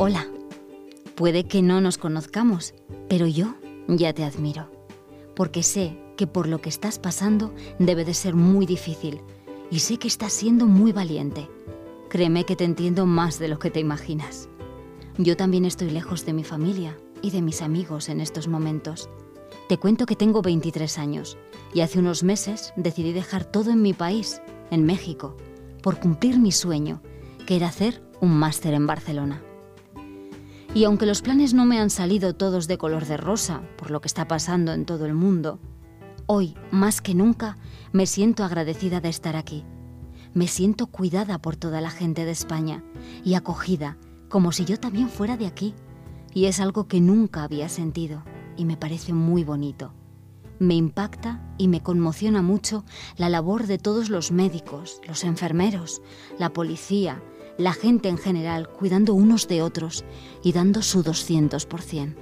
Hola. Puede que no nos conozcamos, pero yo ya te admiro, porque sé que por lo que estás pasando debe de ser muy difícil y sé que estás siendo muy valiente. Créeme que te entiendo más de lo que te imaginas. Yo también estoy lejos de mi familia y de mis amigos en estos momentos. Te cuento que tengo 23 años y hace unos meses decidí dejar todo en mi país, en México, por cumplir mi sueño, que era hacer un máster en Barcelona. Y aunque los planes no me han salido todos de color de rosa por lo que está pasando en todo el mundo, hoy, más que nunca, me siento agradecida de estar aquí. Me siento cuidada por toda la gente de España y acogida como si yo también fuera de aquí. Y es algo que nunca había sentido y me parece muy bonito. Me impacta y me conmociona mucho la labor de todos los médicos, los enfermeros, la policía, la gente en general, cuidando unos de otros y dando su 200%.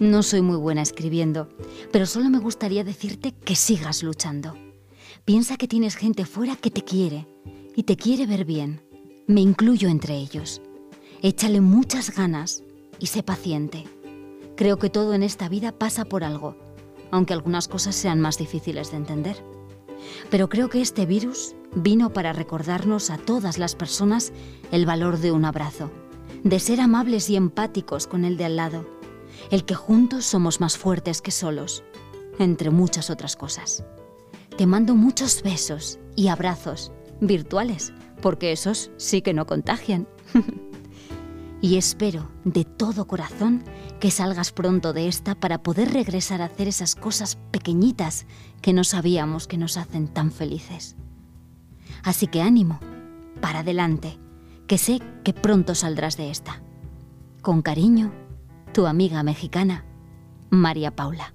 No soy muy buena escribiendo, pero solo me gustaría decirte que sigas luchando. Piensa que tienes gente fuera que te quiere y te quiere ver bien. Me incluyo entre ellos. Échale muchas ganas y sé paciente. Creo que todo en esta vida pasa por algo, aunque algunas cosas sean más difíciles de entender. Pero creo que este virus vino para recordarnos a todas las personas el valor de un abrazo, de ser amables y empáticos con el de al lado, el que juntos somos más fuertes que solos, entre muchas otras cosas. Te mando muchos besos y abrazos virtuales, porque esos sí que no contagian. y espero de todo corazón que salgas pronto de esta para poder regresar a hacer esas cosas pequeñitas que no sabíamos que nos hacen tan felices. Así que ánimo, para adelante, que sé que pronto saldrás de esta. Con cariño, tu amiga mexicana, María Paula.